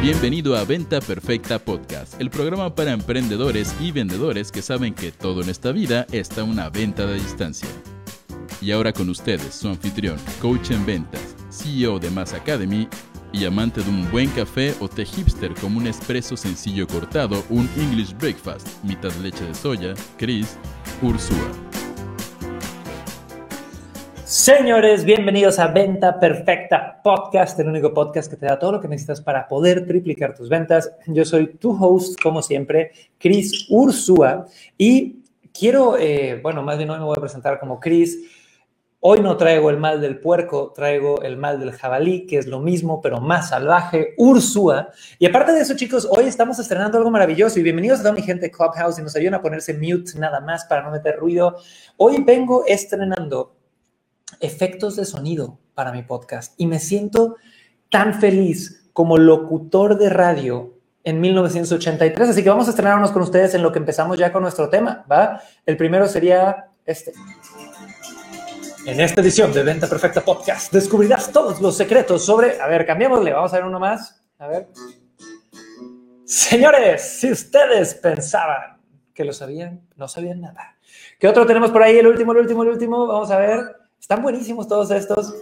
Bienvenido a Venta Perfecta Podcast, el programa para emprendedores y vendedores que saben que todo en esta vida está una venta de distancia. Y ahora con ustedes, su anfitrión, coach en ventas, CEO de Mass Academy y amante de un buen café o té hipster como un espresso sencillo cortado, un English breakfast, mitad leche de soya, Chris Ursúa. Señores, bienvenidos a Venta Perfecta Podcast, el único podcast que te da todo lo que necesitas para poder triplicar tus ventas. Yo soy tu host, como siempre, Chris Ursúa, y quiero, eh, bueno, más bien hoy me voy a presentar como Chris. Hoy no traigo el mal del puerco, traigo el mal del jabalí, que es lo mismo, pero más salvaje, Ursúa. Y aparte de eso, chicos, hoy estamos estrenando algo maravilloso y bienvenidos a toda mi gente Clubhouse y nos ayudan a ponerse mute nada más para no meter ruido. Hoy vengo estrenando efectos de sonido para mi podcast y me siento tan feliz como locutor de radio en 1983. Así que vamos a estrenarnos con ustedes en lo que empezamos ya con nuestro tema, ¿va? El primero sería este. En esta edición de Venta Perfecta Podcast descubrirás todos los secretos sobre... A ver, cambiémosle, vamos a ver uno más. A ver. Señores, si ustedes pensaban que lo sabían, no sabían nada. ¿Qué otro tenemos por ahí? El último, el último, el último. Vamos a ver. Están buenísimos todos estos.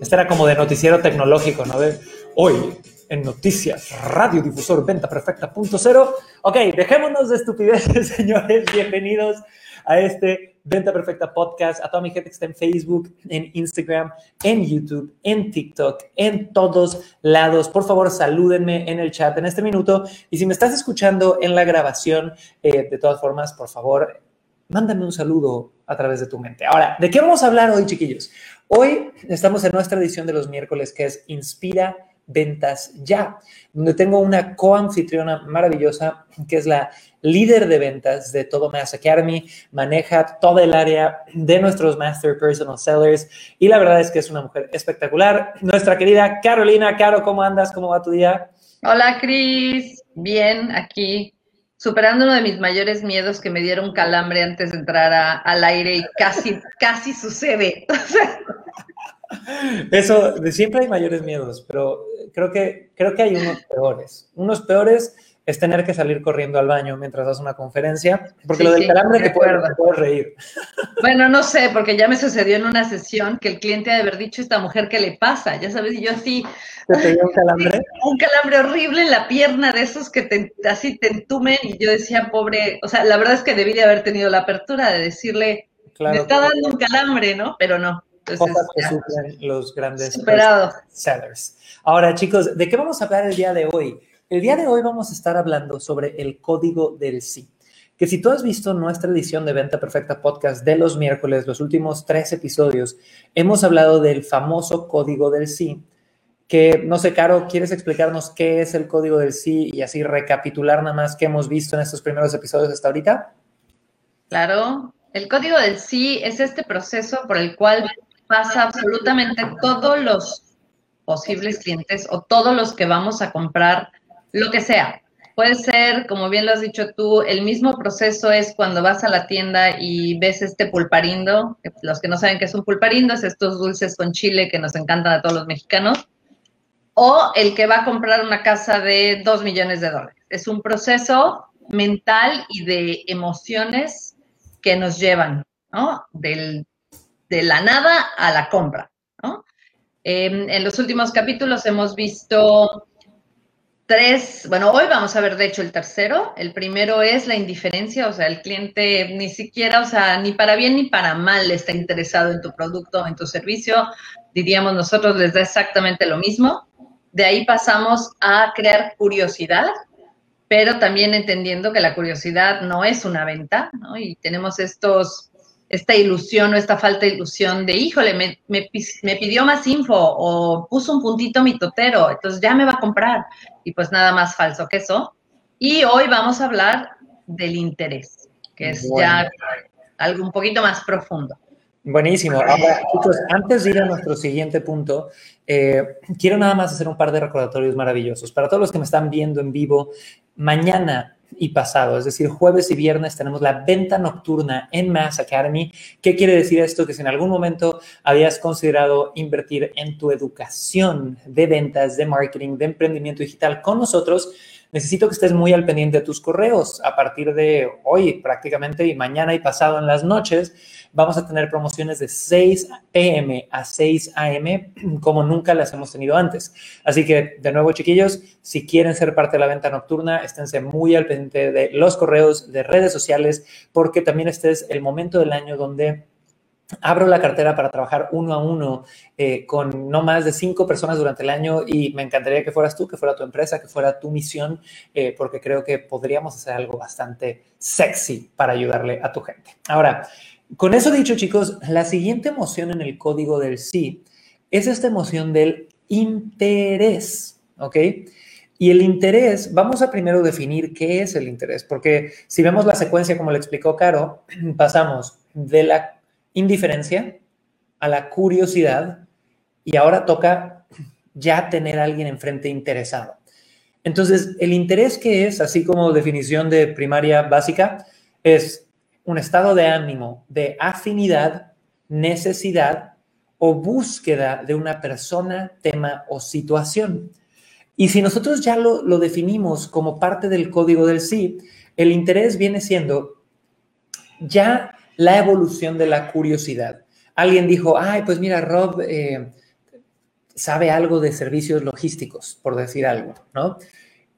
Este era como de noticiero tecnológico, ¿no? hoy en Noticias, Radiodifusor, Venta Perfecta, punto cero. Ok, dejémonos de estupideces, señores. Bienvenidos a este Venta Perfecta Podcast, a toda mi gente que está en Facebook, en Instagram, en YouTube, en TikTok, en todos lados. Por favor, salúdenme en el chat en este minuto. Y si me estás escuchando en la grabación, eh, de todas formas, por favor, mándame un saludo a través de tu mente. Ahora, ¿de qué vamos a hablar hoy, chiquillos? Hoy estamos en nuestra edición de los miércoles que es Inspira Ventas Ya, donde tengo una coanfitriona maravillosa que es la líder de ventas de todo Mass Academy, maneja todo el área de nuestros Master Personal Sellers y la verdad es que es una mujer espectacular. Nuestra querida Carolina, Caro, ¿cómo andas? ¿Cómo va tu día? Hola, Cris. Bien, aquí superando uno de mis mayores miedos que me dieron calambre antes de entrar al aire y casi, casi sucede. Eso, de siempre hay mayores miedos, pero creo que, creo que hay unos peores. Unos peores es tener que salir corriendo al baño mientras das una conferencia, porque lo del calambre te puedes, reír. Bueno, no sé, porque ya me sucedió en una sesión que el cliente ha de haber dicho a esta mujer qué le pasa, ya sabes, y yo así... ¿Te dio un calambre? Un calambre horrible en la pierna de esos que te, así te entumen y yo decía, pobre, o sea, la verdad es que debí de haber tenido la apertura de decirle, me está dando un calambre, ¿no? Pero no. Entonces, que sufren los grandes sellers. Ahora, chicos, ¿de qué vamos a hablar el día de hoy? El día de hoy vamos a estar hablando sobre el código del sí. Que si tú has visto nuestra edición de Venta Perfecta Podcast de los miércoles, los últimos tres episodios, hemos hablado del famoso código del sí. Que, no sé, Caro, ¿quieres explicarnos qué es el código del sí y así recapitular nada más qué hemos visto en estos primeros episodios hasta ahorita? Claro, el código del sí es este proceso por el cual pasa absolutamente todos los posibles clientes o todos los que vamos a comprar lo que sea. Puede ser, como bien lo has dicho tú, el mismo proceso es cuando vas a la tienda y ves este pulparindo. Los que no saben qué es un pulparindo, es estos dulces con chile que nos encantan a todos los mexicanos. O el que va a comprar una casa de dos millones de dólares. Es un proceso mental y de emociones que nos llevan, ¿no? Del, de la nada a la compra, ¿no? Em, en los últimos capítulos hemos visto tres, bueno, hoy vamos a ver de hecho el tercero. El primero es la indiferencia, o sea, el cliente ni siquiera, o sea, ni para bien ni para mal está interesado en tu producto o en tu servicio. Diríamos nosotros, les da exactamente lo mismo. De ahí pasamos a crear curiosidad, pero también entendiendo que la curiosidad no es una venta, ¿no? Y tenemos estos esta ilusión o esta falta de ilusión de, híjole, me, me, pidió más info o puso un puntito mi totero, entonces ya me va a comprar. Y pues nada más falso que eso. Y hoy vamos a hablar del interés, que es ya algo un poquito más profundo. Buenísimo. Ahora, chicos, antes de ir a nuestro siguiente punto, eh, quiero nada más hacer un par de recordatorios maravillosos. Para todos los que me están viendo en vivo, mañana y pasado, es decir, jueves y viernes tenemos la venta nocturna en Mass Academy. ¿Qué quiere decir esto? Que si en algún momento habías considerado invertir en tu educación de ventas, de marketing, de emprendimiento digital con nosotros, necesito que estés muy al pendiente de tus correos. A partir de hoy prácticamente y mañana y pasado en las noches, vamos a tener promociones de 6 pm a 6 am como nunca las hemos tenido antes. Así que, de nuevo, chiquillos, si quieren ser parte de la venta nocturna, esténse muy al pendiente de los correos, de redes sociales, porque también este es el momento del año donde abro la cartera para trabajar uno a uno eh, con no más de cinco personas durante el año y me encantaría que fueras tú, que fuera tu empresa, que fuera tu misión, eh, porque creo que podríamos hacer algo bastante sexy para ayudarle a tu gente. Ahora, con eso dicho, chicos, la siguiente emoción en el código del sí es esta emoción del interés, ¿ok? Y el interés, vamos a primero definir qué es el interés, porque si vemos la secuencia como le explicó Caro, pasamos de la indiferencia a la curiosidad y ahora toca ya tener a alguien enfrente interesado. Entonces, el interés que es, así como definición de primaria básica, es un estado de ánimo de afinidad, necesidad o búsqueda de una persona, tema o situación. Y si nosotros ya lo, lo definimos como parte del código del sí, el interés viene siendo ya la evolución de la curiosidad. Alguien dijo, ay, pues mira, Rob eh, sabe algo de servicios logísticos, por decir algo, ¿no?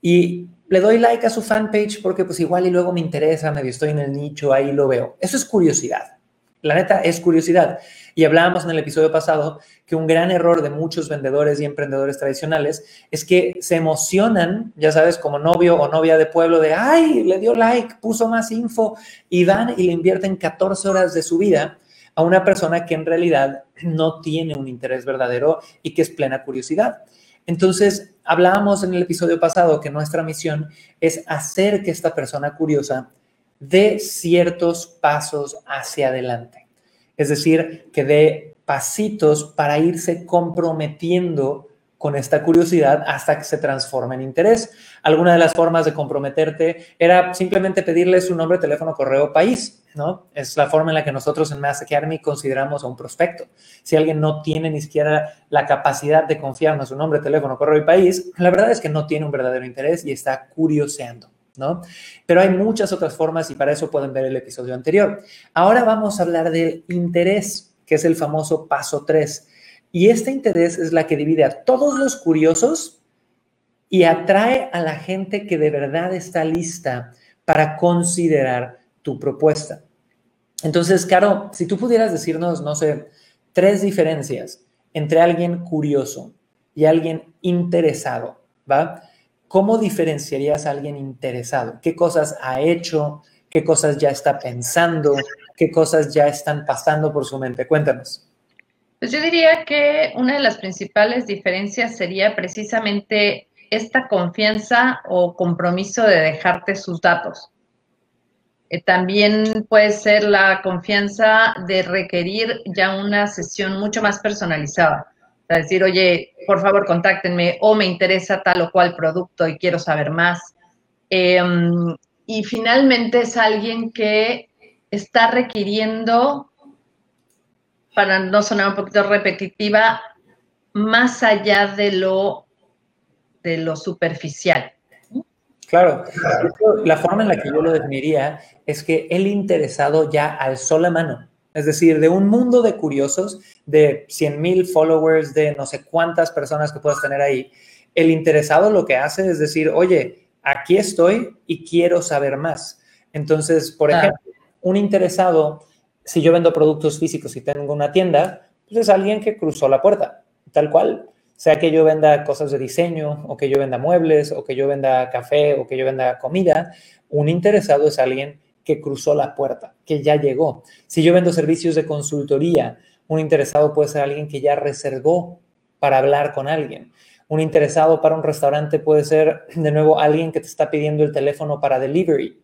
Y le doy like a su fanpage porque pues igual y luego me interesa, medio estoy en el nicho, ahí lo veo. Eso es curiosidad. La neta es curiosidad. Y hablábamos en el episodio pasado que un gran error de muchos vendedores y emprendedores tradicionales es que se emocionan, ya sabes, como novio o novia de pueblo, de, ay, le dio like, puso más info, y van y le invierten 14 horas de su vida a una persona que en realidad no tiene un interés verdadero y que es plena curiosidad. Entonces, hablábamos en el episodio pasado que nuestra misión es hacer que esta persona curiosa dé ciertos pasos hacia adelante. Es decir, que dé pasitos para irse comprometiendo con esta curiosidad hasta que se transforme en interés. Alguna de las formas de comprometerte era simplemente pedirle su nombre, teléfono, correo, país, ¿no? Es la forma en la que nosotros en Mass Academy consideramos a un prospecto. Si alguien no tiene ni siquiera la capacidad de confiarnos su nombre, teléfono, correo y país, la verdad es que no tiene un verdadero interés y está curioseando. ¿no? Pero hay muchas otras formas y para eso pueden ver el episodio anterior. Ahora vamos a hablar del interés, que es el famoso paso 3. Y este interés es la que divide a todos los curiosos y atrae a la gente que de verdad está lista para considerar tu propuesta. Entonces, Caro, si tú pudieras decirnos, no sé, tres diferencias entre alguien curioso y alguien interesado, ¿va? ¿cómo diferenciarías a alguien interesado? ¿Qué cosas ha hecho? ¿Qué cosas ya está pensando? ¿Qué cosas ya están pasando por su mente? Cuéntanos. Pues yo diría que una de las principales diferencias sería precisamente esta confianza o compromiso de dejarte sus datos. Eh, también puede ser la confianza de requerir ya una sesión mucho más personalizada sea, decir, oye, por favor, contáctenme o me interesa tal o cual producto y quiero saber más. Em, y finalmente es alguien que está requiriendo, para no sonar un poquito repetitiva, más allá de lo, de lo superficial. Claro, la forma en la que yo lo definiría es que el interesado ya alzó la mano es decir, de un mundo de curiosos, de 100 mil followers, de no sé cuántas personas que puedas tener ahí, el interesado lo que hace es decir, oye, aquí estoy y quiero saber más. Entonces, por ejemplo, un interesado, si yo vendo productos físicos y tengo una tienda, pues es alguien que cruzó la puerta, tal cual. Sea que yo venda cosas de diseño, o que yo venda muebles, o que yo venda café, o que yo venda comida, un interesado es alguien que cruzó la puerta, que ya llegó. Si yo vendo servicios de consultoría, un interesado puede ser alguien que ya reservó para hablar con alguien. Un interesado para un restaurante puede ser, de nuevo, alguien que te está pidiendo el teléfono para delivery.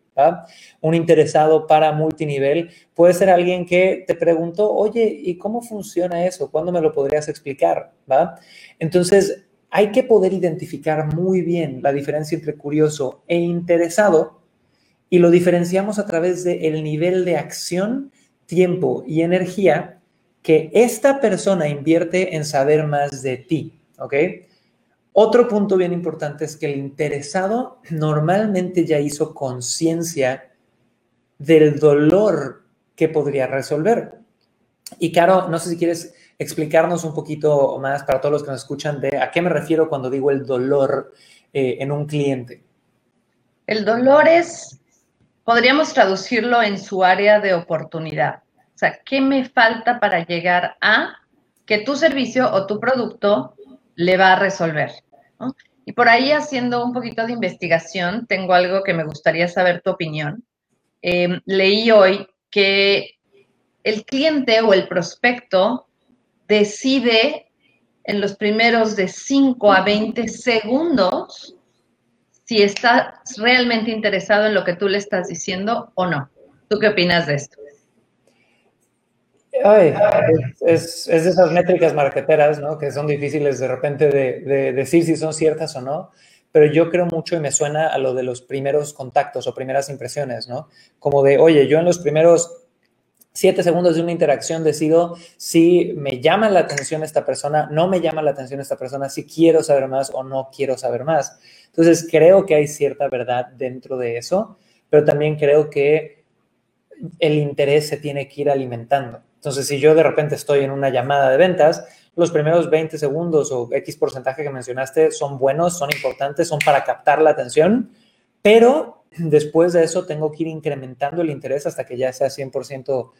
Un interesado para multinivel puede ser alguien que te preguntó, oye, ¿y cómo funciona eso? ¿Cuándo me lo podrías explicar? ¿Va? Entonces, hay que poder identificar muy bien la diferencia entre curioso e interesado y lo diferenciamos a través del el nivel de acción, tiempo y energía que esta persona invierte en saber más de ti, ¿ok? Otro punto bien importante es que el interesado normalmente ya hizo conciencia del dolor que podría resolver. Y Caro, no sé si quieres explicarnos un poquito más para todos los que nos escuchan de a qué me refiero cuando digo el dolor eh, en un cliente. El dolor es, podríamos traducirlo en su área de oportunidad. O sea, ¿qué me falta para llegar a que tu servicio o tu producto le va a resolver? Y por ahí haciendo un poquito de investigación, tengo algo que me gustaría saber tu opinión. Eh, leí hoy que el cliente o el prospecto decide en los primeros de 5 a 20 segundos si está realmente interesado en lo que tú le estás diciendo o no. ¿Tú qué opinas de esto? Es, de esas métricas marqueteras, ¿no? Que son difíciles de repente de, decir si son ciertas o no, pero yo creo mucho y me suena a lo de los primeros contactos o primeras impresiones, ¿no? Como de, oye, yo en los primeros siete segundos de una interacción decido si me llama la atención esta persona, no me llama la atención esta persona, si quiero saber más o no quiero saber más. Entonces, creo que hay cierta verdad dentro de eso, pero también creo que el interés se tiene que ir alimentando. Entonces, si yo de repente estoy en una llamada de ventas, los primeros 20 segundos o X porcentaje que mencionaste son buenos, son importantes, son para captar la atención, pero después de eso tengo que ir incrementando el interés hasta que ya sea 100%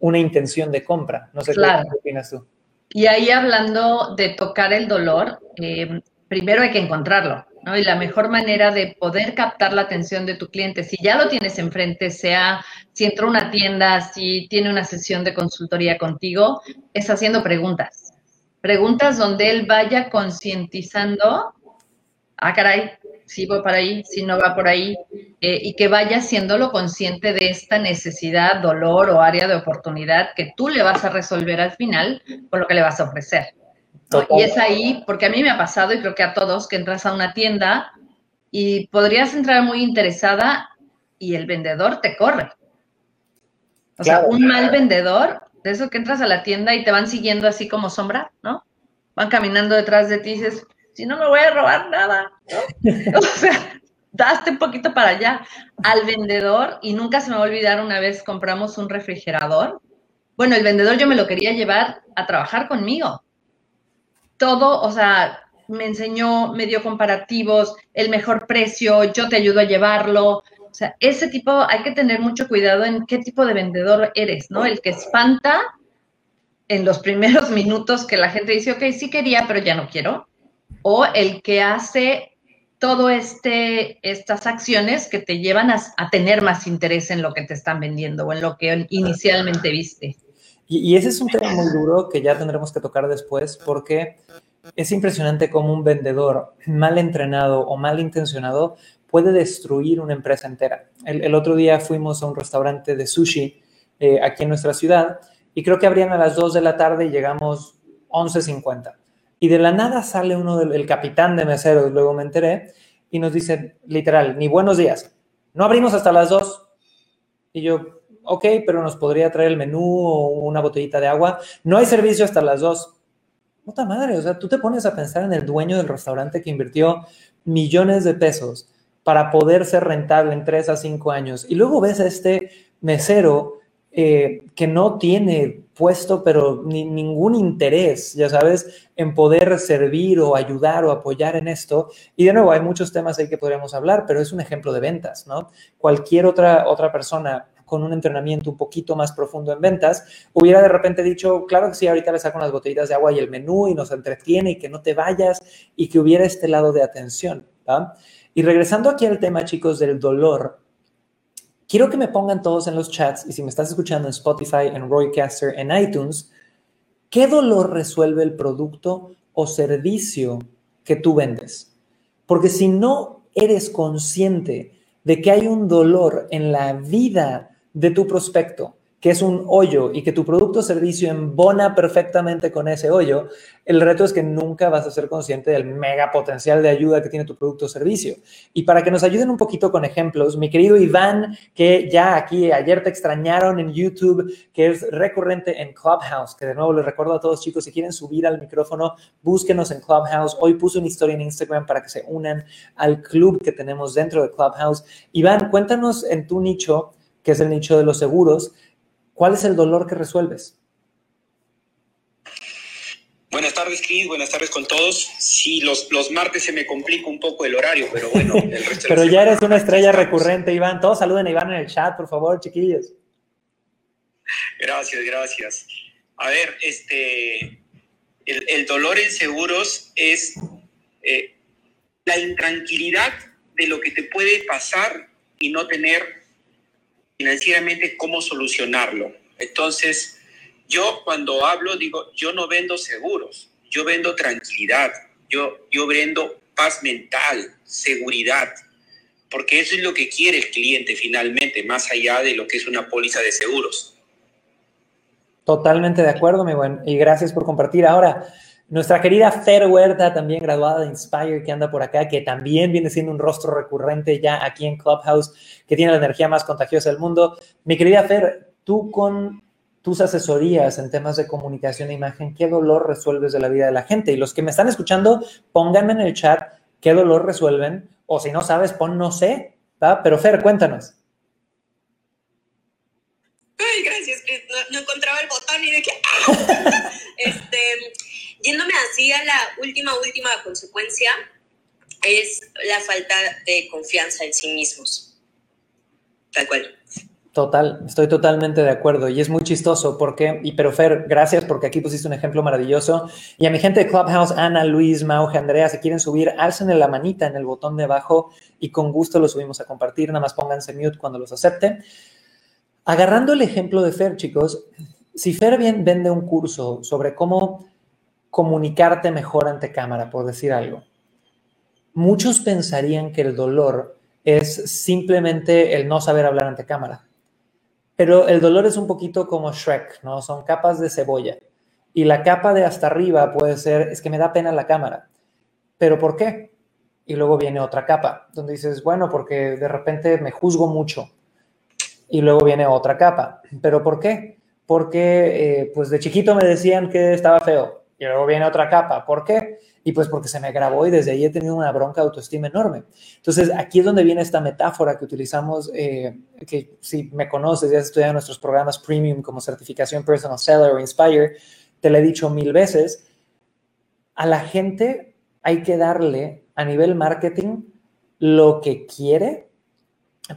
una intención de compra. No sé qué opinas tú. Y ahí hablando de tocar el dolor, eh, primero hay que encontrarlo, Y la mejor manera de poder captar la atención de tu cliente, si ya lo tienes enfrente, sea si entró a una tienda, si tiene una sesión de consultoría contigo, es haciendo preguntas. Preguntas donde él vaya concientizando, ah, caray, si voy para ahí, si no va por ahí, eh, y que vaya haciéndolo consciente de esta necesidad, dolor o área de oportunidad que tú le vas a resolver al final con lo que le vas a ofrecer. Y es ahí, porque a mí me ha pasado y creo que a todos, que entras a una tienda y podrías entrar muy interesada y el vendedor te corre. O sea, un mal vendedor, de eso que entras a la tienda y te van siguiendo así como sombra, ¿no? Van caminando detrás de ti y dices, si no me voy a robar nada, ¿no? o sea, daste un poquito para allá. Al vendedor, y nunca se me va a olvidar, una vez compramos un refrigerador. Bueno, el vendedor yo me lo quería llevar a trabajar conmigo. Todo, o sea, me enseñó, me dio comparativos, el mejor precio, yo te ayudo a llevarlo. O sea, ese tipo, hay que tener mucho cuidado en qué tipo de vendedor eres, ¿no? El que espanta en los primeros minutos que la gente dice, ok, sí quería, pero ya no quiero o el que hace todo este, estas acciones que te llevan a, tener más interés en lo que te están vendiendo o en lo que inicialmente viste. Y, ese es un tema muy duro que ya tendremos que tocar después porque es impresionante cómo un vendedor mal entrenado o mal intencionado puede destruir una empresa entera. El, otro día fuimos a un restaurante de sushi eh, aquí en nuestra ciudad y creo que abrían a las 2 de la tarde y llegamos 11.50. Y de la nada sale uno del capitán de meseros, luego me enteré, y nos dice, literal, ni buenos días, no abrimos hasta las dos. Y yo, ok, pero nos podría traer el menú o una botellita de agua. No hay servicio hasta las dos. Puta madre, o sea, tú te pones a pensar en el dueño del restaurante que invirtió millones de pesos para poder ser rentable en tres a cinco años. Y luego ves a este mesero eh, que no tiene puesto, pero ni, ningún interés, ya sabes, en poder servir o ayudar o apoyar en esto. Y de nuevo, hay muchos temas ahí que podríamos hablar, pero es un ejemplo de ventas, ¿no? Cualquier otra, otra persona con un entrenamiento un poquito más profundo en ventas, hubiera de repente dicho, claro que sí, ahorita le saco unas botellitas de agua y el menú y nos entretiene y que no te vayas y que hubiera este lado de atención. ¿va? Y regresando aquí al tema, chicos, del dolor, Quiero que me pongan todos en los chats y si me estás escuchando en Spotify, en Roycaster, en iTunes, ¿qué dolor resuelve el producto o servicio que tú vendes? Porque si no eres consciente de que hay un dolor en la vida de tu prospecto que es un hoyo y que tu producto o servicio embona perfectamente con ese hoyo, el reto es que nunca vas a ser consciente del mega potencial de ayuda que tiene tu producto o servicio. Y para que nos ayuden un poquito con ejemplos, mi querido Iván, que ya aquí ayer te extrañaron en YouTube, que es recurrente en Clubhouse, que de nuevo les recuerdo a todos chicos, si quieren subir al micrófono, búsquenos en Clubhouse. Hoy puse una historia en Instagram para que se unan al club que tenemos dentro de Clubhouse. Iván, cuéntanos en tu nicho, que es el nicho de los seguros, ¿Cuál es el dolor que resuelves? Buenas tardes, Cris. Buenas tardes con todos. Sí, los, los martes se me complica un poco el horario, pero bueno, el resto Pero ya eres una estrella recurrente, Iván. Todos saluden a Iván en el chat, por favor, chiquillos. Gracias, gracias. A ver, este, el, dolor en seguros es eh, la intranquilidad de lo que te puede pasar y no tener financieramente cómo solucionarlo. Entonces, yo cuando hablo digo, yo no vendo seguros, yo vendo tranquilidad, yo, yo vendo paz mental, seguridad, porque eso es lo que quiere el cliente finalmente, más allá de lo que es una póliza de seguros. Totalmente de acuerdo, mi buen, y gracias por compartir. Ahora, nuestra querida Fer Huerta, también graduada de Inspire, que anda por acá, que también viene siendo un rostro recurrente ya aquí en Clubhouse, que tiene la energía más contagiosa del mundo. Mi querida Fer, tú con tus asesorías en temas de comunicación e imagen, ¿qué dolor resuelves de la vida de la gente? Y los que me están escuchando, pónganme en el chat qué dolor resuelven, o si no sabes, pon no sé, ¿va? Pero Fer, cuéntanos. Ay, gracias, no, no encontraba el botón y de que... este, Yéndome así a la última, última consecuencia, es la falta de confianza en sí mismos. Tal cual. Total, estoy totalmente de acuerdo y es muy chistoso porque, y pero Fer, gracias porque aquí pusiste un ejemplo maravilloso. Y a mi gente de Clubhouse, Ana, Luis, Mauge, Andrea, si quieren subir, alcen la manita en el botón de abajo y con gusto lo subimos a compartir, nada más pónganse mute cuando los acepte. Agarrando el ejemplo de Fer, chicos, si Fer bien vende un curso sobre cómo comunicarte mejor ante cámara, por decir algo. Muchos pensarían que el dolor es simplemente el no saber hablar ante cámara. Pero el dolor es un poquito como Shrek, ¿no? Son capas de cebolla. Y la capa de hasta arriba puede ser, es que me da pena la cámara. ¿Pero por qué? Y luego viene otra capa, donde dices, bueno, porque de repente me juzgo mucho. Y luego viene otra capa. ¿Pero por qué? Porque eh, pues de chiquito me decían que estaba feo y luego viene otra capa. ¿Por qué? Y pues porque se me grabó y desde ahí he tenido una bronca de autoestima enorme. Entonces, aquí es donde viene esta metáfora que utilizamos, eh, que si me conoces, ya has estudiado nuestros programas premium como certificación Personal Seller o Inspire, te lo he dicho mil veces, a la gente hay que darle a nivel marketing lo que quiere,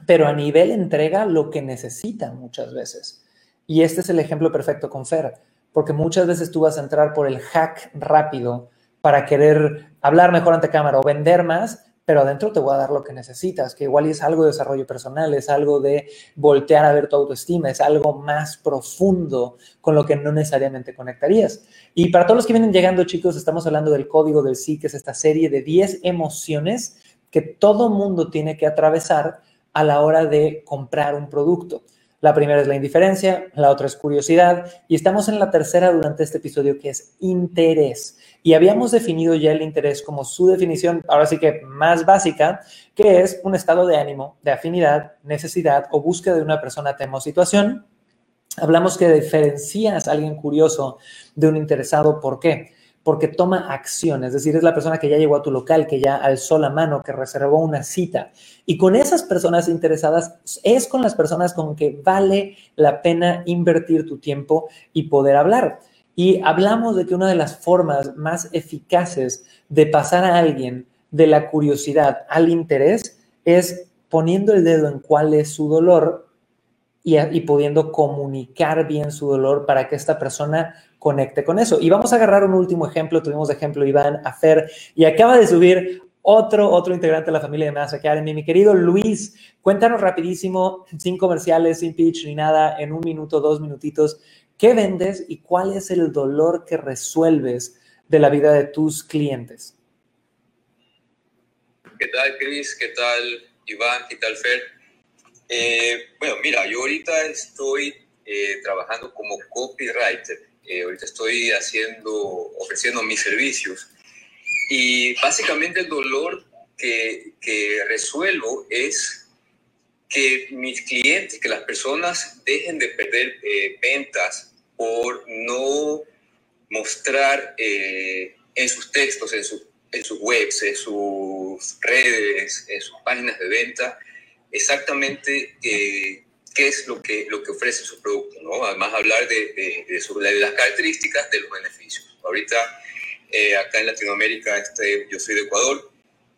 pero a nivel entrega lo que necesita muchas veces. Y este es el ejemplo perfecto con Fer porque muchas veces tú vas a entrar por el hack rápido para querer hablar mejor ante cámara o vender más, pero adentro te voy a dar lo que necesitas, que igual es algo de desarrollo personal, es algo de voltear a ver tu autoestima, es algo más profundo con lo que no necesariamente conectarías. Y para todos los que vienen llegando, chicos, estamos hablando del código del sí, que es esta serie de 10 emociones que todo mundo tiene que atravesar a la hora de comprar un producto. La primera es la indiferencia, la otra es curiosidad y estamos en la tercera durante este episodio que es interés. Y habíamos definido ya el interés como su definición, ahora sí que más básica, que es un estado de ánimo, de afinidad, necesidad o búsqueda de una persona, tema o situación. Hablamos que diferencias a alguien curioso de un interesado. ¿Por qué? Porque toma acción, es decir, es la persona que ya llegó a tu local, que ya alzó la mano, que reservó una cita. Y con esas personas interesadas es con las personas con que vale la pena invertir tu tiempo y poder hablar. Y hablamos de que una de las formas más eficaces de pasar a alguien de la curiosidad al interés es poniendo el dedo en cuál es su dolor y, pudiendo comunicar bien su dolor para que esta persona conecte con eso. Y vamos a agarrar un último ejemplo. Tuvimos de ejemplo Iván Afer y acaba de subir otro, otro integrante de la familia de Mass Academy, mi querido Luis. Cuéntanos rapidísimo, sin comerciales, sin pitch ni nada, en un minuto, dos minutitos, ¿qué vendes y cuál es el dolor que resuelves de la vida de tus clientes? ¿Qué tal, Chris? ¿Qué tal, Iván? ¿Qué tal, Fer? Eh, bueno, mira, yo ahorita estoy eh, trabajando como copywriter. Eh, ahorita estoy haciendo, ofreciendo mis servicios. Y básicamente el dolor que, que resuelvo es que mis clientes, que las personas dejen de perder eh, ventas por no mostrar en sus textos, en, en sus webs, en sus redes, en sus páginas de venta, exactamente qué es lo que, lo que ofrece su producto, ¿no? Además, hablar de, de, sobre las características de los beneficios. Ahorita, eh, acá en Latinoamérica, este, yo soy de Ecuador,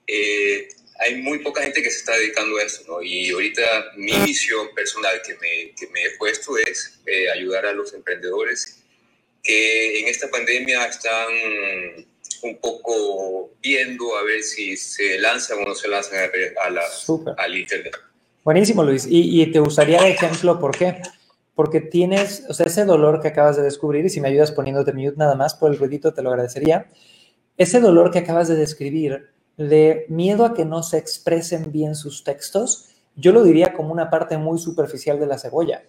eh, hay muy poca gente que se está dedicando a esto, ¿no? Y ahorita mi misión personal que me, que me he puesto es eh, ayudar a los emprendedores que en esta pandemia están un poco viendo a ver si se lanzan o no se lanzan a, la, al Internet. Buenísimo, Luis. Y, te gustaría de ejemplo, ¿por qué? Porque tienes, o sea, ese dolor que acabas de descubrir, y si me ayudas poniéndote mute nada más por el ruidito, te lo agradecería. Ese dolor que acabas de describir de miedo a que no se expresen bien sus textos, yo lo diría como una parte muy superficial de la cebolla.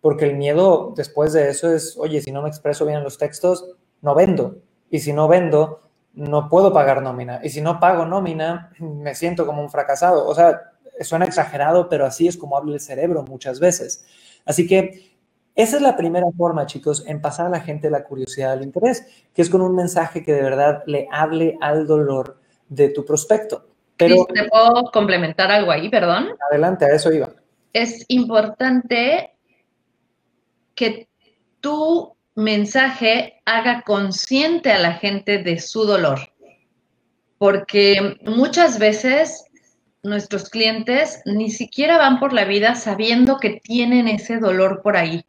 Porque el miedo después de eso es, oye, si no me expreso bien en los textos, no vendo. Y si no vendo, no puedo pagar nómina. Y si no pago nómina, me siento como un fracasado. O sea, suena exagerado, pero así es como habla el cerebro muchas veces. Así que esa es la primera forma, chicos, en pasar a la gente la curiosidad, el interés, que es con un mensaje que de verdad le hable al dolor de tu prospecto. Pero, ¿Te puedo complementar algo ahí, perdón? Adelante, a eso iba. Es importante que tú mensaje haga consciente a la gente de su dolor. Porque muchas veces nuestros clientes ni siquiera van por la vida sabiendo que tienen ese dolor por ahí.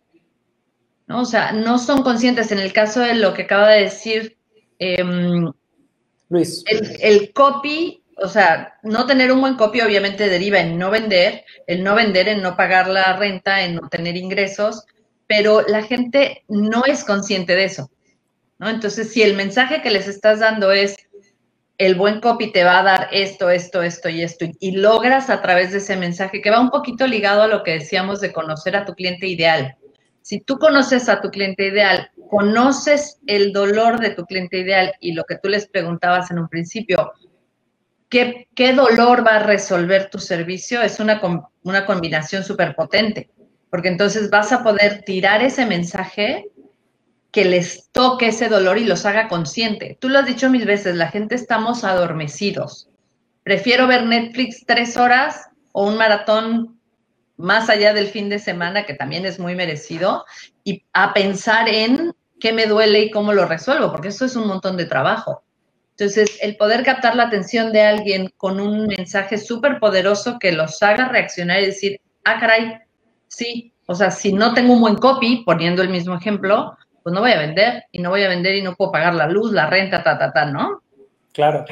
¿no? O sea, no son conscientes. En el caso de lo que acaba de decir em, Luis. El, el, copy, o sea, no tener un buen copy obviamente deriva en no vender, el no vender en no pagar la renta, en no tener ingresos, pero la gente no es consciente de eso. ¿no? Entonces, si el mensaje que les estás dando es el buen copy te va a dar esto, esto, esto y esto, y logras a través de ese mensaje, que va un poquito ligado a lo que decíamos de conocer a tu cliente ideal. Si tú conoces a tu cliente ideal, conoces el dolor de tu cliente ideal y lo que tú les preguntabas en un principio, ¿qué, dolor va a resolver tu servicio? Es una, una combinación súper potente porque entonces vas a poder tirar ese mensaje que les toque ese dolor y los haga consciente. Tú lo has dicho mil veces, la gente estamos adormecidos. Prefiero ver Netflix tres horas o un maratón más allá del fin de semana, que también es muy merecido, y a pensar en qué me duele y cómo lo resuelvo, porque eso es un montón de trabajo. Entonces, el poder captar la atención de alguien con un mensaje súper poderoso que los haga reaccionar y decir, ah, caray, sí, o sea, si no tengo un buen copy, poniendo el mismo ejemplo, pues no voy a vender y no voy a vender y no puedo pagar la luz, la renta, ta, ta, ta, ¿no? Claro.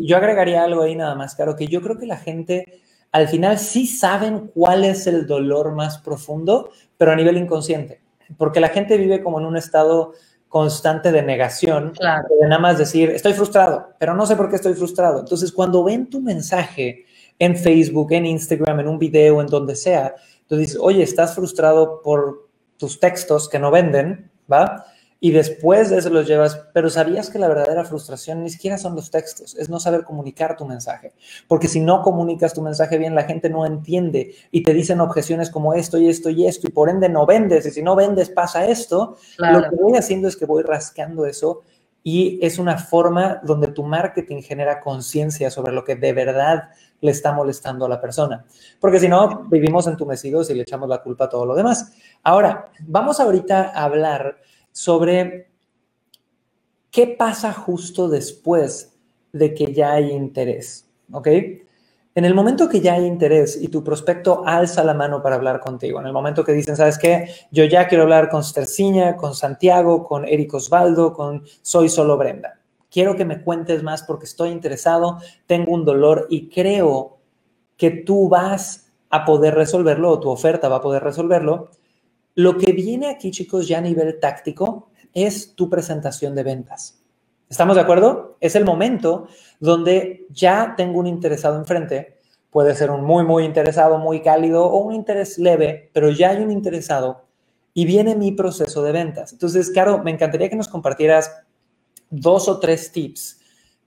Yo agregaría algo ahí nada más, claro, que yo creo que la gente al final sí saben cuál es el dolor más profundo, pero a nivel inconsciente, porque la gente vive como en un estado constante de negación, claro. de nada más decir, estoy frustrado, pero no sé por qué estoy frustrado. Entonces, cuando ven tu mensaje en Facebook, en Instagram, en un video, en donde sea, Tú dices, oye, estás frustrado por tus textos que no venden, ¿va? Y después de eso los llevas, pero sabías que la verdadera frustración ni siquiera son los textos, es no saber comunicar tu mensaje. Porque si no comunicas tu mensaje bien, la gente no entiende y te dicen objeciones como esto y esto y esto, y por ende no vendes. Y si no vendes, pasa esto. Lo que voy haciendo es que voy rascando eso y es una forma donde tu marketing genera conciencia sobre lo que de verdad le está molestando a la persona. Porque si no, vivimos entumecidos y le echamos la culpa a todo lo demás. Ahora, vamos ahorita a hablar sobre qué pasa justo después de que ya hay interés, ¿ok? En el momento que ya hay interés y tu prospecto alza la mano para hablar contigo, en el momento que dicen, ¿sabes qué? Yo ya quiero hablar con Sterciña, con Santiago, con Eric Osvaldo, con Soy Solo Brenda quiero que me cuentes más porque estoy interesado, tengo un dolor y creo que tú vas a poder resolverlo o tu oferta va a poder resolverlo. Lo que viene aquí, chicos, ya a nivel táctico, es tu presentación de ventas. ¿Estamos de acuerdo? Es el momento donde ya tengo un interesado enfrente. Puede ser un muy, muy interesado, muy cálido o un interés leve, pero ya hay un interesado y viene mi proceso de ventas. Entonces, Caro, me encantaría que nos compartieras dos o tres tips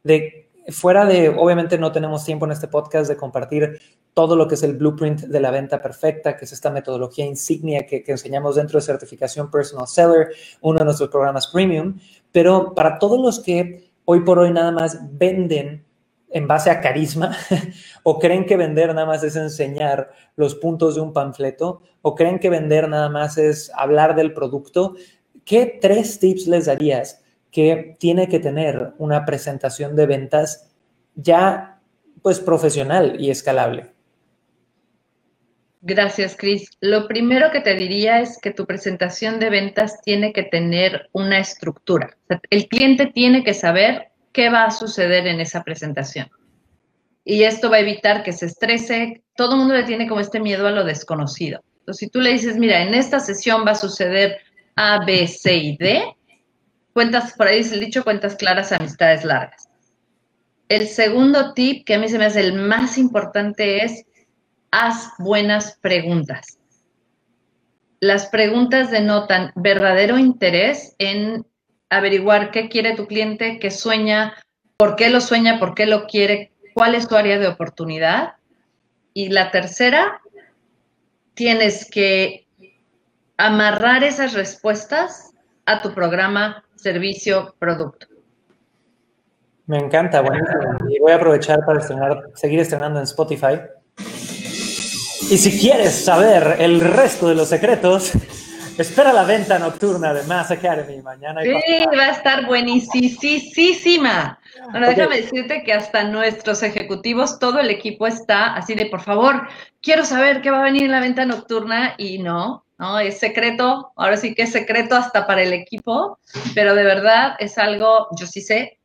de fuera de, obviamente no tenemos tiempo en este podcast de compartir todo lo que es el blueprint de la venta perfecta, que es esta metodología insignia que, enseñamos dentro de certificación Personal Seller, uno de nuestros programas premium, pero para todos los que hoy por hoy nada más venden en base a carisma o creen que vender nada más es enseñar los puntos de un panfleto o creen que vender nada más es hablar del producto, ¿qué tres tips les darías que tiene que tener una presentación de ventas ya pues profesional y escalable? Gracias, Chris. Lo primero que te diría es que tu presentación de ventas tiene que tener una estructura. el cliente tiene que saber qué va a suceder en esa presentación. Y esto va a evitar que se estrese. Todo el mundo le tiene como este miedo a lo desconocido. Entonces, si tú le dices, mira, en esta sesión va a suceder A, B, C y D, cuentas, por ahí dice el dicho, cuentas claras, amistades largas. El segundo tip que a mí se me hace el más importante es, haz buenas preguntas. Las preguntas denotan verdadero interés en averiguar qué quiere tu cliente, qué sueña, por qué lo sueña, por qué lo quiere, cuál es tu área de oportunidad. Y la tercera, tienes que amarrar esas respuestas a tu programa, servicio, producto. Me encanta, buenísimo. Y voy a aprovechar para seguir estrenando en Spotify. Y si quieres saber el resto de los secretos, Espera la venta nocturna de Mass Academy mañana. Sí, va a estar buenísima. Bueno, déjame decirte que hasta nuestros ejecutivos, todo el equipo está así de, por favor, quiero saber qué va a venir en la venta nocturna y no, no, es secreto, ahora sí que es secreto hasta para el equipo, pero de verdad es algo, yo sí sé,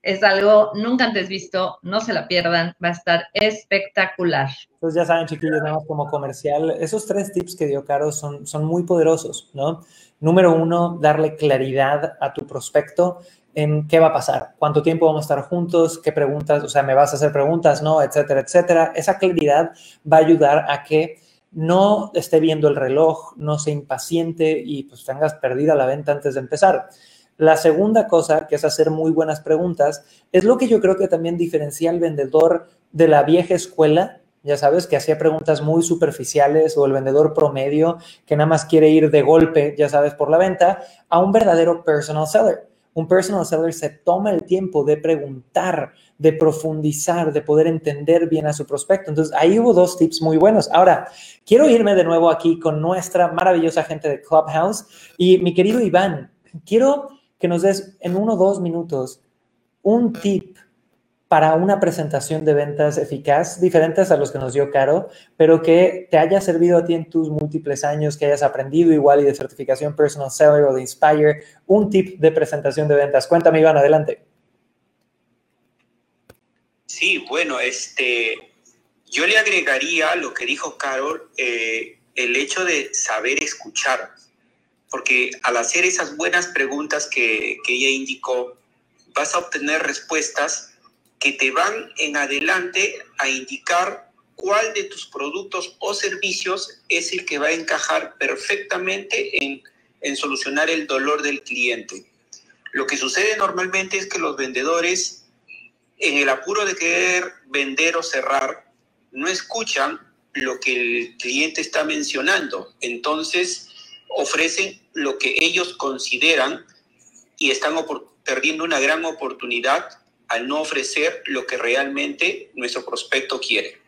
es algo nunca antes visto, no se la pierdan, va a estar espectacular. Entonces ya saben, chiquillos, nada más como comercial, esos tres tips que dio Caro son, son muy poderosos, ¿no? Número uno, darle claridad a tu prospecto en qué va a pasar, cuánto tiempo vamos a estar juntos, qué preguntas, o sea, me vas a hacer preguntas, ¿no? Etcétera, etcétera. Esa claridad va a ayudar a que no esté viendo el reloj, no se impaciente y pues tengas perdida la venta antes de empezar. La segunda cosa, que es hacer muy buenas preguntas, es lo que yo creo que también diferencia al vendedor de la vieja escuela, ya sabes, que hacía preguntas muy superficiales o el vendedor promedio que nada más quiere ir de golpe, ya sabes, por la venta, a un verdadero personal seller. Un personal seller se toma el tiempo de preguntar, de profundizar, de poder entender bien a su prospecto. Entonces, ahí hubo dos tips muy buenos. Ahora, quiero irme de nuevo aquí con nuestra maravillosa gente de Clubhouse y mi querido Iván, quiero que nos des en uno o dos minutos un tip para una presentación de ventas eficaz, diferentes a los que nos dio Caro, pero que te haya servido a ti en tus múltiples años, que hayas aprendido igual y de certificación Personal Seller o de Inspire, un tip de presentación de ventas. Cuéntame, Iván, adelante. Sí, bueno, este, yo le agregaría lo que dijo Carol, eh, el hecho de saber escuchar porque al hacer esas buenas preguntas que, ella indicó, vas a obtener respuestas que te van en adelante a indicar cuál de tus productos o servicios es el que va a encajar perfectamente en, en, solucionar el dolor del cliente. Lo que sucede normalmente es que los vendedores, en el apuro de querer vender o cerrar, no escuchan lo que el cliente está mencionando. Entonces, ofrecen lo que ellos consideran y están perdiendo una gran oportunidad al no ofrecer lo que realmente nuestro prospecto quiere.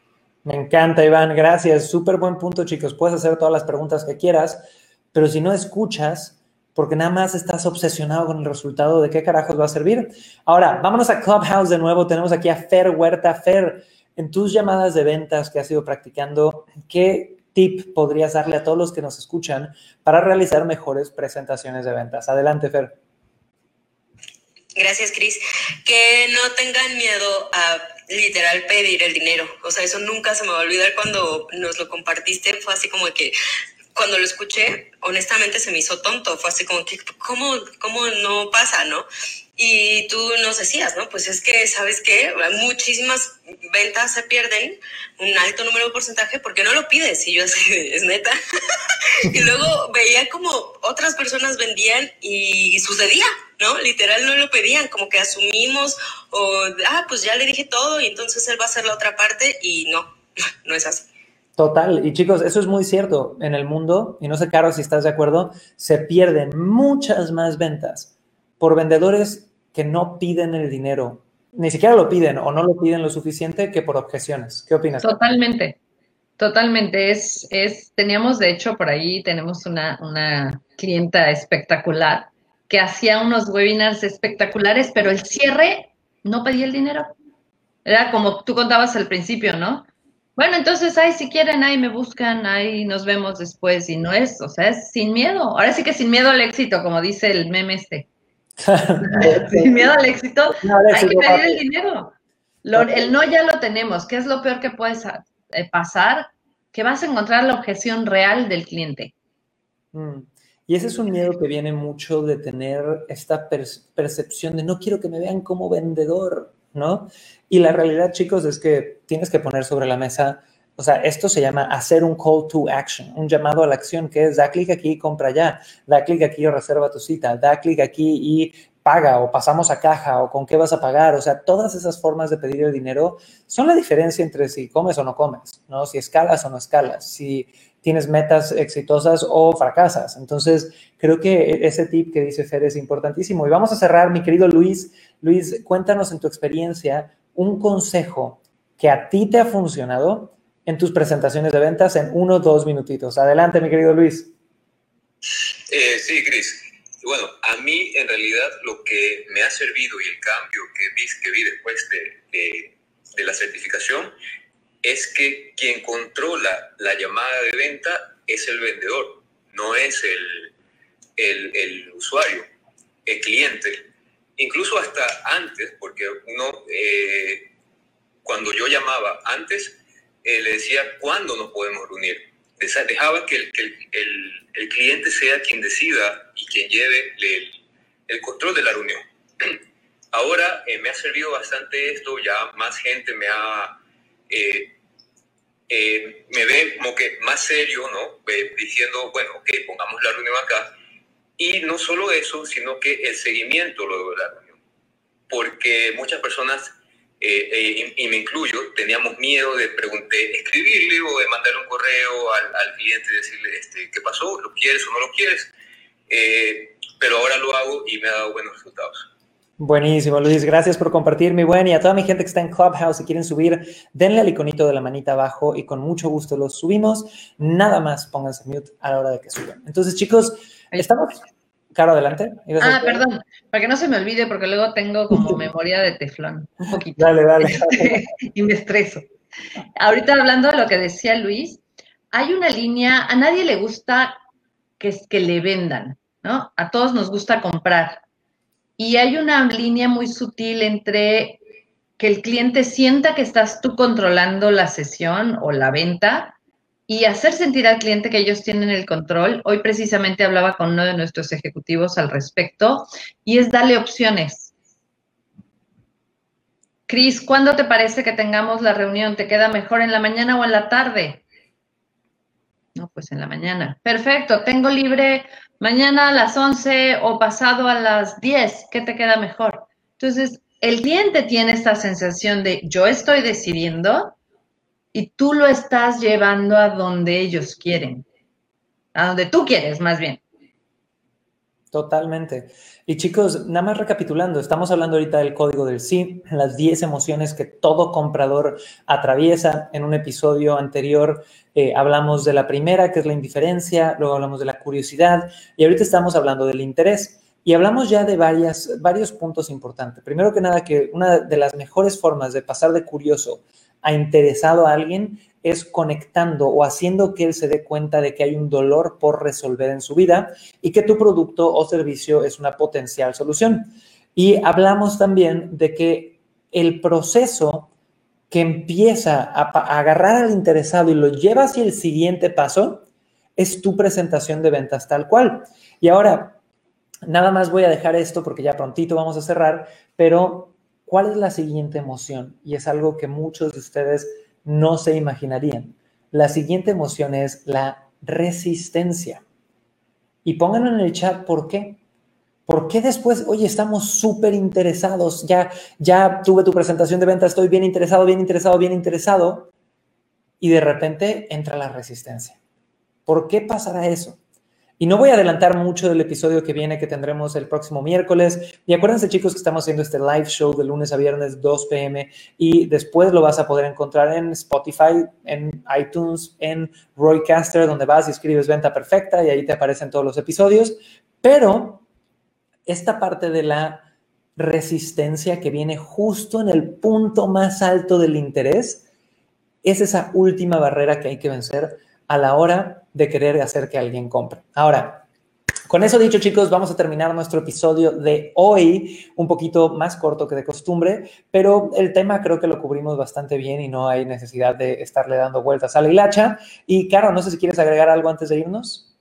Me encanta, Iván, gracias. Súper buen punto, chicos. Puedes hacer todas las preguntas que quieras, pero si no escuchas, porque nada más estás obsesionado con el resultado, ¿de qué carajos va a servir? Ahora, vámonos a Clubhouse de nuevo. Tenemos aquí a Fer Huerta. Fer, en tus llamadas de ventas que has ido practicando, ¿qué tip podrías darle a todos los que nos escuchan para realizar mejores presentaciones de ventas? Adelante, Fer. Gracias, Cris. Que no tengan miedo a literal pedir el dinero. O sea, eso nunca se me va a olvidar cuando nos lo compartiste. Fue así como que cuando lo escuché, honestamente se me hizo tonto. Fue así como que, ¿cómo, cómo no pasa, no? Y tú nos decías, ¿no? Pues es que, ¿sabes qué? Muchísimas ventas se pierden, un alto número de porcentaje, porque no lo pides. Y yo así, es neta. y luego veía como otras personas vendían y sucedía, ¿no? Literal no lo pedían, como que asumimos o, ah, pues ya le dije todo y entonces él va a hacer la otra parte y no, no es así. Total, y chicos, eso es muy cierto. En el mundo, y no sé, Caro, si estás de acuerdo, se pierden muchas más ventas por vendedores que no piden el dinero, ni siquiera lo piden o no lo piden lo suficiente que por objeciones. ¿Qué opinas? Totalmente, totalmente. Es, es, teníamos, de hecho, por ahí tenemos una, una clienta espectacular que hacía unos webinars espectaculares, pero el cierre no pedía el dinero. Era como tú contabas al principio, ¿no? Bueno, entonces, ahí si quieren, ahí me buscan, ahí nos vemos después. Y no es, o sea, es sin miedo. Ahora sí que sin miedo al éxito, como dice el meme este. Sin miedo al éxito, hay que pedir el dinero. el no ya lo tenemos. ¿Qué es lo peor que puede eh, pasar? Que vas a encontrar la objeción real del cliente. Mm. Y ese es un miedo que viene mucho de tener esta percepción de no quiero que me vean como vendedor, ¿no? Y la realidad, chicos, es que tienes que poner sobre la mesa, o sea, esto se llama hacer un call to action, un llamado a la acción, que es da clic aquí y compra ya, da clic aquí y reserva tu cita, da clic aquí y paga o pasamos a caja o con qué vas a pagar. O sea, todas esas formas de pedir el dinero son la diferencia entre si comes o no comes, ¿no? Si escalas o no escalas, si tienes metas exitosas o fracasas. Entonces, creo que ese tip que dice Fer es importantísimo. Y vamos a cerrar, mi querido Luis. Luis, cuéntanos en tu experiencia un consejo que a ti te ha funcionado en tus presentaciones de ventas en uno o dos minutitos. Adelante, mi querido Luis. Eh, sí, Cris. Bueno, a mí en realidad lo que me ha servido y el cambio que vi, que después de, de la certificación es que quien controla la llamada de venta es el vendedor, no es el, el, el usuario, el cliente. Incluso hasta antes, porque uno, eh, cuando yo llamaba antes, eh, le decía cuándo nos podemos reunir. Dejaba que el, el, el, cliente sea quien decida y quien lleve el, control de la reunión. Ahora eh, me ha servido bastante esto, ya más gente me ha eh, me ve como que más serio, ¿no? diciendo, bueno, ok, pongamos la reunión acá. Y no solo eso, sino que el seguimiento luego de la reunión. Porque muchas personas, eh, eh, y, me incluyo, teníamos miedo de pregunté, escribirle o de mandar un correo al, al cliente y decirle, este, ¿qué pasó? ¿Lo quieres o no lo quieres? pero ahora lo hago y me ha dado buenos resultados. Buenísimo, Luis. Gracias por compartir, mi buen. Y a toda mi gente que está en Clubhouse y quieren subir, denle al iconito de la manita abajo y con mucho gusto los subimos. Nada más pónganse mute a la hora de que suban. Entonces, chicos, estamos. Caro, adelante. Ah, perdón, para que no se me olvide, porque luego tengo como memoria de teflón, un poquito. Dale, dale. y me estreso. Ahorita hablando de lo que decía Luis, hay una línea, a nadie le gusta que, que le vendan, ¿no? A todos nos gusta comprar y hay una línea muy sutil entre que el cliente sienta que estás tú controlando la sesión o la venta y hacer sentir al cliente que ellos tienen el control. Hoy precisamente hablaba con uno de nuestros ejecutivos al respecto y es darle opciones. Cris, ¿cuándo te parece que tengamos la reunión? ¿Te queda mejor en la mañana o en la tarde? No, pues en la mañana. Perfecto, tengo libre mañana a las 11 o pasado a las 10, ¿qué te queda mejor? Entonces, el cliente tiene esta sensación de yo estoy decidiendo y tú lo estás llevando a donde ellos quieren, a donde tú quieres más bien. Totalmente. Y chicos, nada más recapitulando, estamos hablando ahorita del código del sí, las 10 emociones que todo comprador atraviesa. En un episodio anterior eh, hablamos de la primera, que es la indiferencia, luego hablamos de la curiosidad y ahorita estamos hablando del interés. Y hablamos ya de varias, varios puntos importantes. Primero que nada, que una de las mejores formas de pasar de curioso a interesado a alguien es conectando o haciendo que él se dé cuenta de que hay un dolor por resolver en su vida y que tu producto o servicio es una potencial solución. Y hablamos también de que el proceso que empieza a, agarrar al interesado y lo lleva hacia el siguiente paso es tu presentación de ventas tal cual. Y ahora, nada más voy a dejar esto porque ya prontito vamos a cerrar, pero ¿cuál es la siguiente emoción? Y es algo que muchos de ustedes no se imaginarían. La siguiente emoción es la resistencia. Y pónganlo en el chat por qué. ¿Por qué después, oye, estamos súper interesados? Ya, ya tuve tu presentación de venta, estoy bien interesado, bien interesado, bien interesado. Y de repente entra la resistencia. ¿Por qué pasará eso? Y no voy a adelantar mucho del episodio que viene que tendremos el próximo miércoles. Y acuérdense chicos que estamos haciendo este live show de lunes a viernes 2 pm y después lo vas a poder encontrar en Spotify, en iTunes, en Roycaster, donde vas y escribes venta perfecta y ahí te aparecen todos los episodios. Pero esta parte de la resistencia que viene justo en el punto más alto del interés es esa última barrera que hay que vencer a la hora de querer hacer que alguien compre. Ahora, con eso dicho, chicos, vamos a terminar nuestro episodio de hoy, un poquito más corto que de costumbre, pero el tema creo que lo cubrimos bastante bien y no hay necesidad de estarle dando vueltas a la hilacha. Y, Caro, no sé si quieres agregar algo antes de irnos.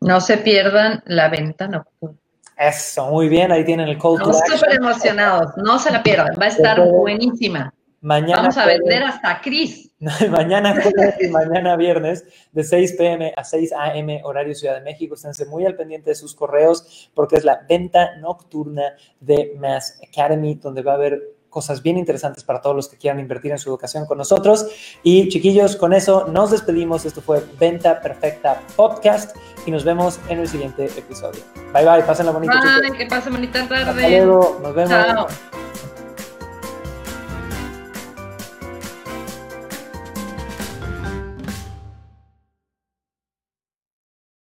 No se pierdan la venta nocturna. Eso, muy bien, ahí tienen el call Estamos súper emocionados, no se la pierdan, va a estar buenísima. Mañana Vamos a vender hasta Cris. mañana jueves y mañana viernes de 6 pm a 6 am horario Ciudad de México. Esténse muy al pendiente de sus correos porque es la venta nocturna de Mass Academy donde va a haber cosas bien interesantes para todos los que quieran invertir en su educación con nosotros. Y chiquillos, con eso nos despedimos. Esto fue Venta Perfecta Podcast y nos vemos en el siguiente episodio. Bye bye, pásenla bonita. Bye, que pasen bonita tarde. Hasta luego, nos vemos. Chao.